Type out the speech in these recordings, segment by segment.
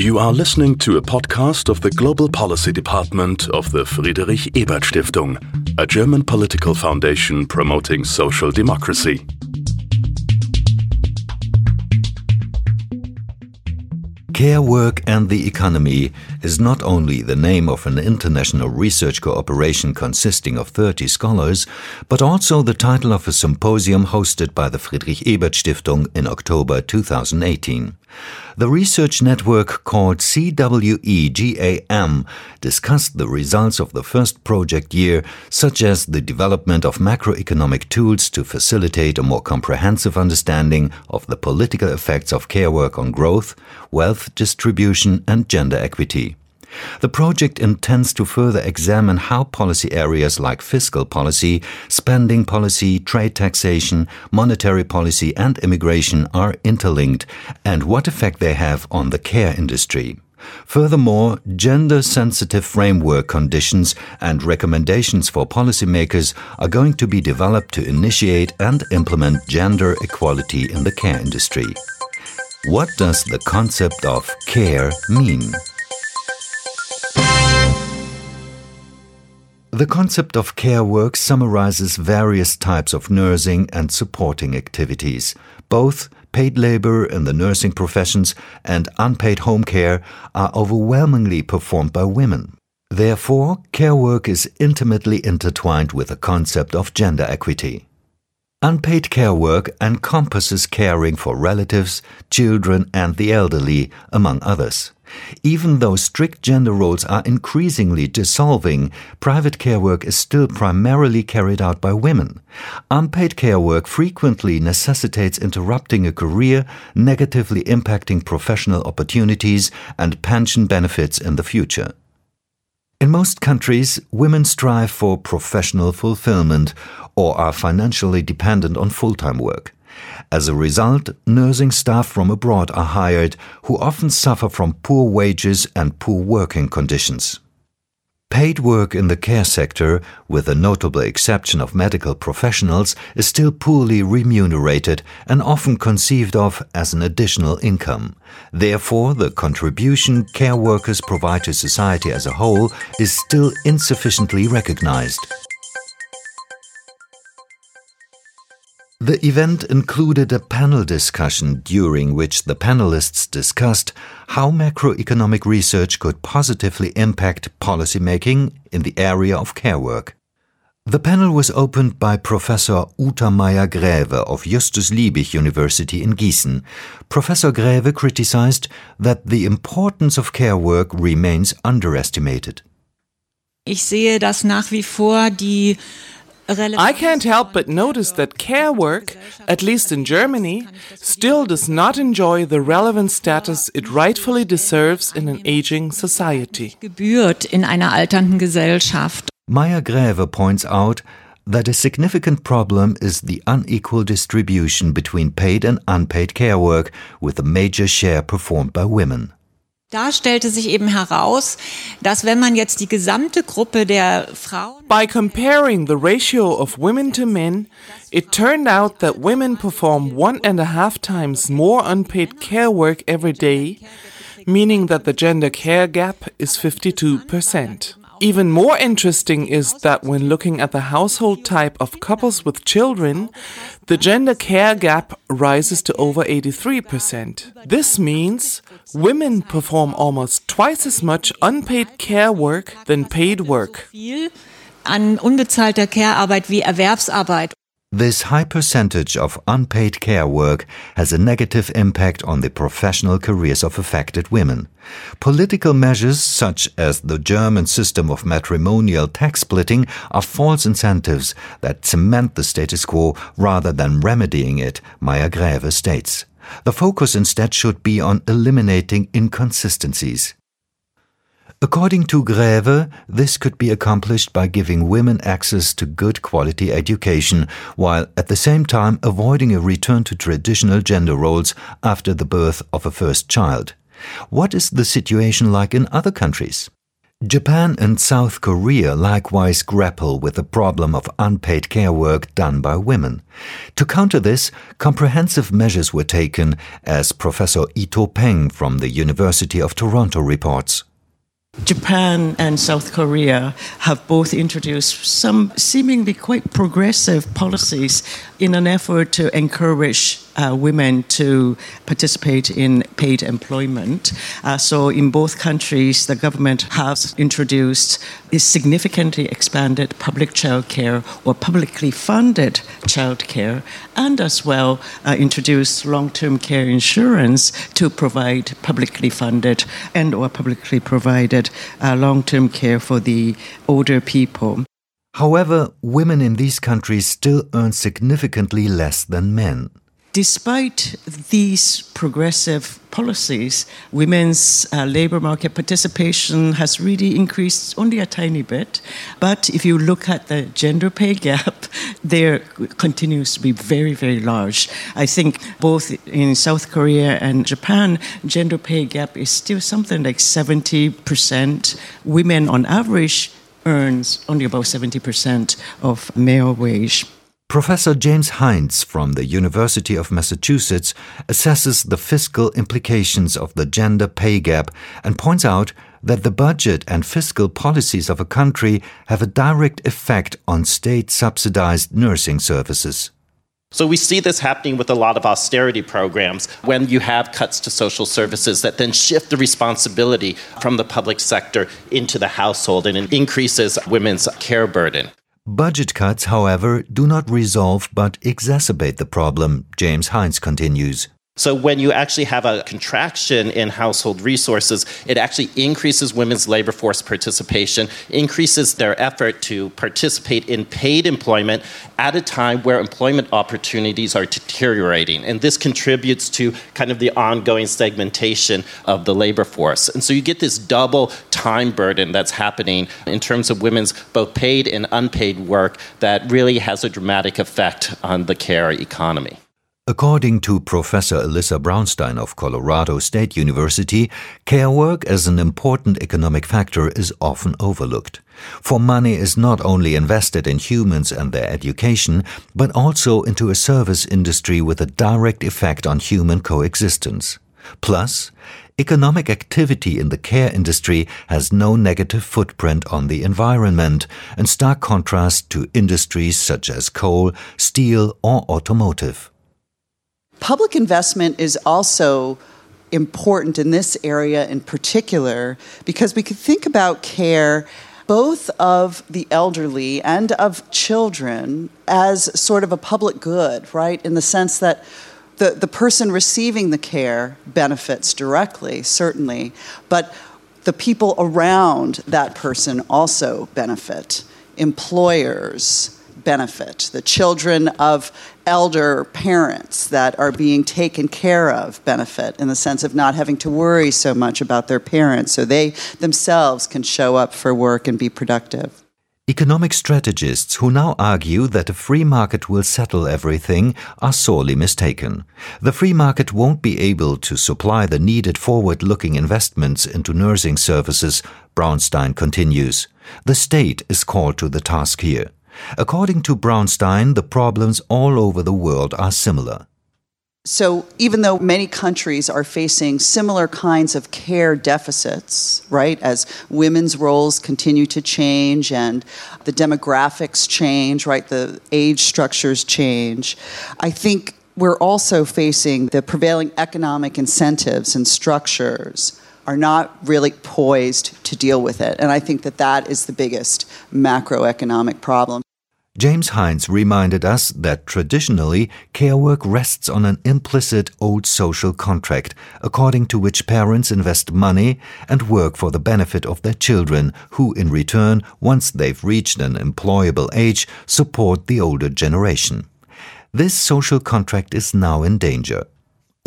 You are listening to a podcast of the Global Policy Department of the Friedrich Ebert Stiftung, a German political foundation promoting social democracy. Care Work and the Economy is not only the name of an international research cooperation consisting of 30 scholars, but also the title of a symposium hosted by the Friedrich Ebert Stiftung in October 2018. The research network called CWEGAM discussed the results of the first project year, such as the development of macroeconomic tools to facilitate a more comprehensive understanding of the political effects of care work on growth, wealth distribution, and gender equity. The project intends to further examine how policy areas like fiscal policy, spending policy, trade taxation, monetary policy, and immigration are interlinked and what effect they have on the care industry. Furthermore, gender sensitive framework conditions and recommendations for policymakers are going to be developed to initiate and implement gender equality in the care industry. What does the concept of care mean? The concept of care work summarizes various types of nursing and supporting activities. Both paid labor in the nursing professions and unpaid home care are overwhelmingly performed by women. Therefore, care work is intimately intertwined with the concept of gender equity. Unpaid care work encompasses caring for relatives, children, and the elderly, among others. Even though strict gender roles are increasingly dissolving, private care work is still primarily carried out by women. Unpaid care work frequently necessitates interrupting a career, negatively impacting professional opportunities and pension benefits in the future. In most countries, women strive for professional fulfillment or are financially dependent on full time work. As a result, nursing staff from abroad are hired who often suffer from poor wages and poor working conditions. Paid work in the care sector, with the notable exception of medical professionals, is still poorly remunerated and often conceived of as an additional income. Therefore, the contribution care workers provide to society as a whole is still insufficiently recognized. The event included a panel discussion during which the panelists discussed how macroeconomic research could positively impact policymaking in the area of care work. The panel was opened by Professor Uta Meier-Gräwe of Justus Liebig University in Gießen. Professor Gräwe criticized that the importance of care work remains underestimated. Ich sehe, dass nach wie vor die I can't help but notice that care work, at least in Germany, still does not enjoy the relevant status it rightfully deserves in an aging society. Gebührt in einer alternden Gesellschaft. Meier-Gräwe points out that a significant problem is the unequal distribution between paid and unpaid care work, with a major share performed by women. Da stellte sich eben heraus, dass wenn man jetzt die gesamte Gruppe der Frauen By comparing the ratio of women to men, it turned out that women perform one and a half times more unpaid care work every day, meaning that the gender care gap is 52%. Even more interesting is that when looking at the household type of couples with children, the gender care gap rises to over 83%. This means women perform almost twice as much unpaid care work than paid work. An unbezahlter Care-Arbeit wie Erwerbsarbeit. This high percentage of unpaid care work has a negative impact on the professional careers of affected women. Political measures such as the German system of matrimonial tax splitting are false incentives that cement the status quo rather than remedying it, Meier-Gräwe states. The focus instead should be on eliminating inconsistencies. According to Gräwe, this could be accomplished by giving women access to good quality education, while at the same time avoiding a return to traditional gender roles after the birth of a first child. What is the situation like in other countries? Japan and South Korea likewise grapple with the problem of unpaid care work done by women. To counter this, comprehensive measures were taken, as Professor Ito Peng from the University of Toronto reports. Japan and South Korea have both introduced some seemingly quite progressive policies in an effort to encourage uh, women to participate in paid employment. Uh, so, in both countries, the government has introduced a significantly expanded public childcare or publicly funded childcare, and as well uh, introduced long-term care insurance to provide publicly funded and or publicly provided uh, long-term care for the older people. However, women in these countries still earn significantly less than men. Despite these progressive policies, women's uh, labor market participation has really increased only a tiny bit. But if you look at the gender pay gap, there continues to be very, very large. I think both in South Korea and Japan, gender pay gap is still something like 70%. Women on average earns only about 70% of male wage. Professor James Heintz from the University of Massachusetts assesses the fiscal implications of the gender pay gap and points out that the budget and fiscal policies of a country have a direct effect on state subsidized nursing services. So we see this happening with a lot of austerity programs when you have cuts to social services that then shift the responsibility from the public sector into the household and it increases women's care burden. Budget cuts, however, do not resolve but exacerbate the problem, James Heintz continues. So, when you actually have a contraction in household resources, it actually increases women's labor force participation, increases their effort to participate in paid employment at a time where employment opportunities are deteriorating. And this contributes to kind of the ongoing segmentation of the labor force. And so, you get this double time burden that's happening in terms of women's both paid and unpaid work that really has a dramatic effect on the care economy. According to Professor Elissa Braunstein of Colorado State University, care work as an important economic factor is often overlooked. For money is not only invested in humans and their education, but also into a service industry with a direct effect on human coexistence. Plus, economic activity in the care industry has no negative footprint on the environment, in stark contrast to industries such as coal, steel, or automotive. Public investment is also important in this area in particular because we could think about care both of the elderly and of children as sort of a public good, right? In the sense that the, the person receiving the care benefits directly, certainly, but the people around that person also benefit. Employers, benefit, the children of elder parents that are being taken care of benefit in the sense of not having to worry so much about their parents so they themselves can show up for work and be productive. Economic strategists who now argue that a free market will settle everything are sorely mistaken. The free market won't be able to supply the needed forward looking investments into nursing services, Braunstein continues. The state is called to the task here. According to Braunstein, the problems all over the world are similar. So, even though many countries are facing similar kinds of care deficits, right, as women's roles continue to change and the demographics change, right, the age structures change, I think we're also facing the prevailing economic incentives and structures are not really poised to deal with it. And I think that that is the biggest macroeconomic problem. James Heintz reminded us that traditionally care work rests on an implicit old social contract, according to which parents invest money and work for the benefit of their children, who in return, once they've reached an employable age, support the older generation. This social contract is now in danger.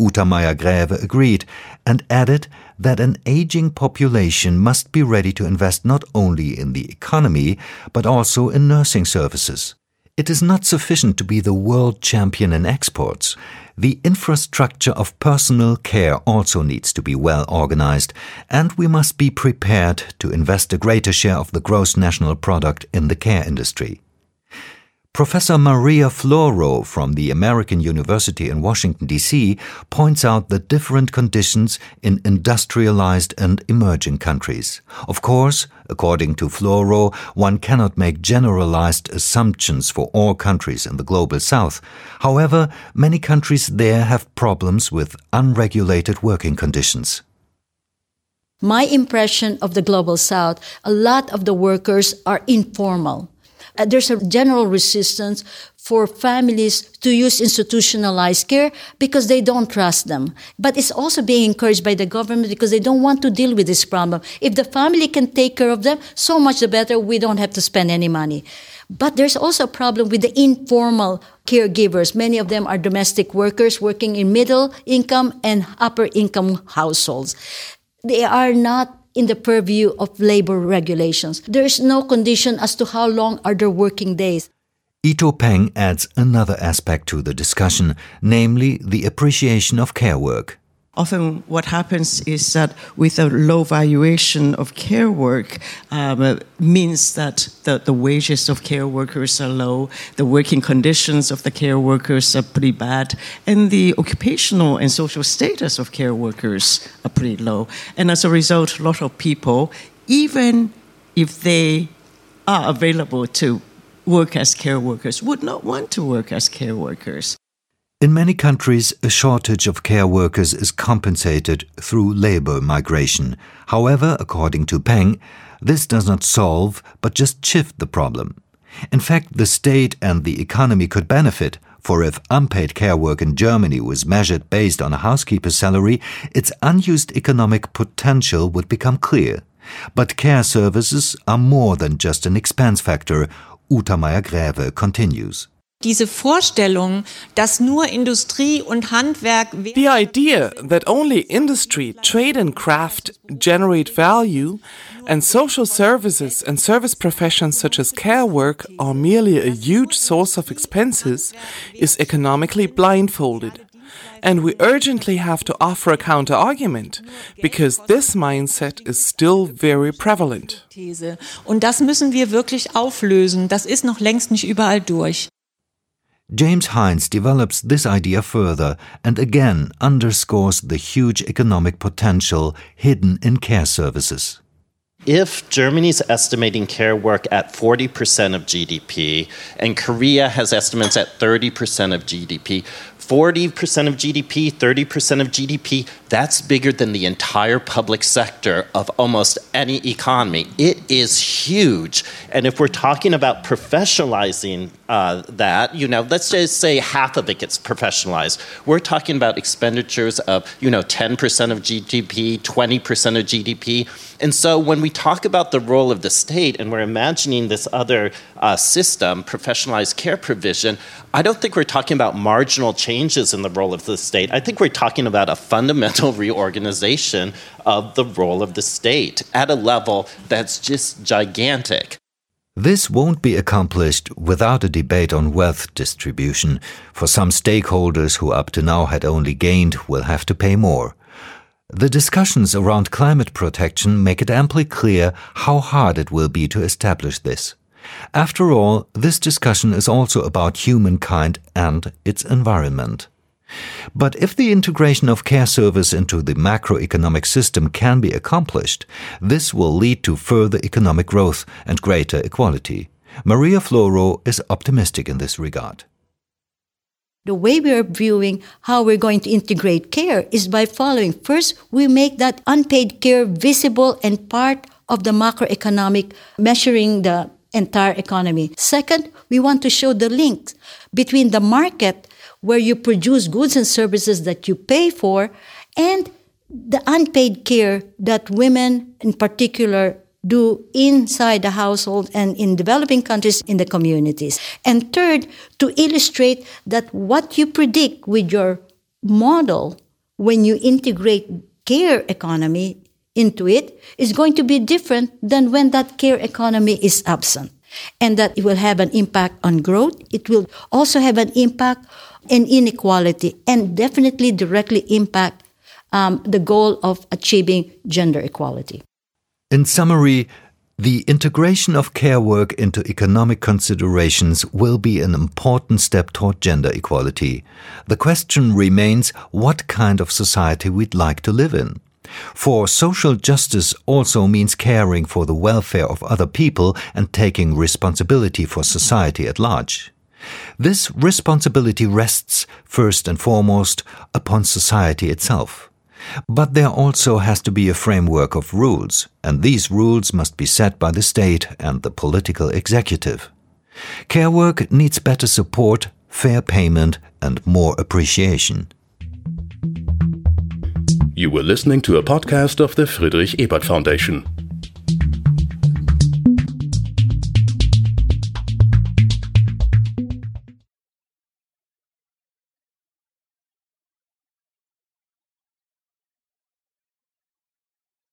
Uta Meier-Gräwe agreed and added that an aging population must be ready to invest not only in the economy, but also in nursing services. It is not sufficient to be the world champion in exports. The infrastructure of personal care also needs to be well organized, and we must be prepared to invest a greater share of the gross national product in the care industry. Professor Maria Floro from the American University in Washington, D.C., points out the different conditions in industrialized and emerging countries. Of course, according to Floro, one cannot make generalized assumptions for all countries in the global south. However, many countries there have problems with unregulated working conditions. My impression of the global south, a lot of the workers are informal uh, there's a general resistance for families to use institutionalized care because they don't trust them. But it's also being encouraged by the government because they don't want to deal with this problem. If the family can take care of them, so much the better. We don't have to spend any money. But there's also a problem with the informal caregivers. Many of them are domestic workers working in middle income and upper income households. They are not in the purview of labor regulations. There is no condition as to how long are their working days. Ito Peng adds another aspect to the discussion, namely the appreciation of care work. Often, what happens is that with a low valuation of care work, um, uh, means that the, the wages of care workers are low, the working conditions of the care workers are pretty bad, and the occupational and social status of care workers are pretty low. And as a result, a lot of people, even if they are available to work as care workers, would not want to work as care workers. In many countries, a shortage of care workers is compensated through labor migration. However, according to Peng, this does not solve but just shift the problem. In fact, the state and the economy could benefit, for if unpaid care work in Germany was measured based on a housekeeper's salary, its unused economic potential would become clear. But care services are more than just an expense factor, Uta Meier-Gräwe continues. Diese Vorstellung, dass nur Industrie und Handwerk The idea that only industry, trade and craft generate value and social services and service professions such as care work are merely a huge source of expenses is economically blindfolded. And we urgently have to offer a counter argument, because this mindset is still very prevalent. Und das müssen wir wirklich auflösen. Das ist noch längst nicht überall durch. James Heintz develops this idea further and again underscores the huge economic potential hidden in care services. If Germany's estimating care work at 40% of GDP and Korea has estimates at 30% of GDP, 40% of GDP, 30% of GDP, that's bigger than the entire public sector of almost any economy. It is huge. And if we're talking about professionalizing uh, that, you know, let's just say half of it gets professionalized. We're talking about expenditures of, you know, 10% of GDP, 20% of GDP. And so when we talk about the role of the state and we're imagining this other uh, system, professionalized care provision, I don't think we're talking about marginal changes in the role of the state. I think we're talking about a fundamental reorganization of the role of the state at a level that's just gigantic. This won't be accomplished without a debate on wealth distribution, for some stakeholders who up to now had only gained will have to pay more. The discussions around climate protection make it amply clear how hard it will be to establish this. After all, this discussion is also about humankind and its environment. But if the integration of care service into the macroeconomic system can be accomplished, this will lead to further economic growth and greater equality. Maria Floro is optimistic in this regard. The way we are viewing how we're going to integrate care is by following first, we make that unpaid care visible and part of the macroeconomic measuring the entire economy. Second, we want to show the link between the market where you produce goods and services that you pay for and the unpaid care that women in particular do inside the household and in developing countries in the communities. And third, to illustrate that what you predict with your model when you integrate care economy into it is going to be different than when that care economy is absent. and that it will have an impact on growth. It will also have an impact in inequality and definitely directly impact um, the goal of achieving gender equality. In summary, the integration of care work into economic considerations will be an important step toward gender equality. The question remains what kind of society we'd like to live in. For social justice also means caring for the welfare of other people and taking responsibility for society at large. This responsibility rests, first and foremost, upon society itself. But there also has to be a framework of rules, and these rules must be set by the state and the political executive. Care work needs better support, fair payment, and more appreciation. You were listening to a podcast of the Friedrich Ebert Foundation.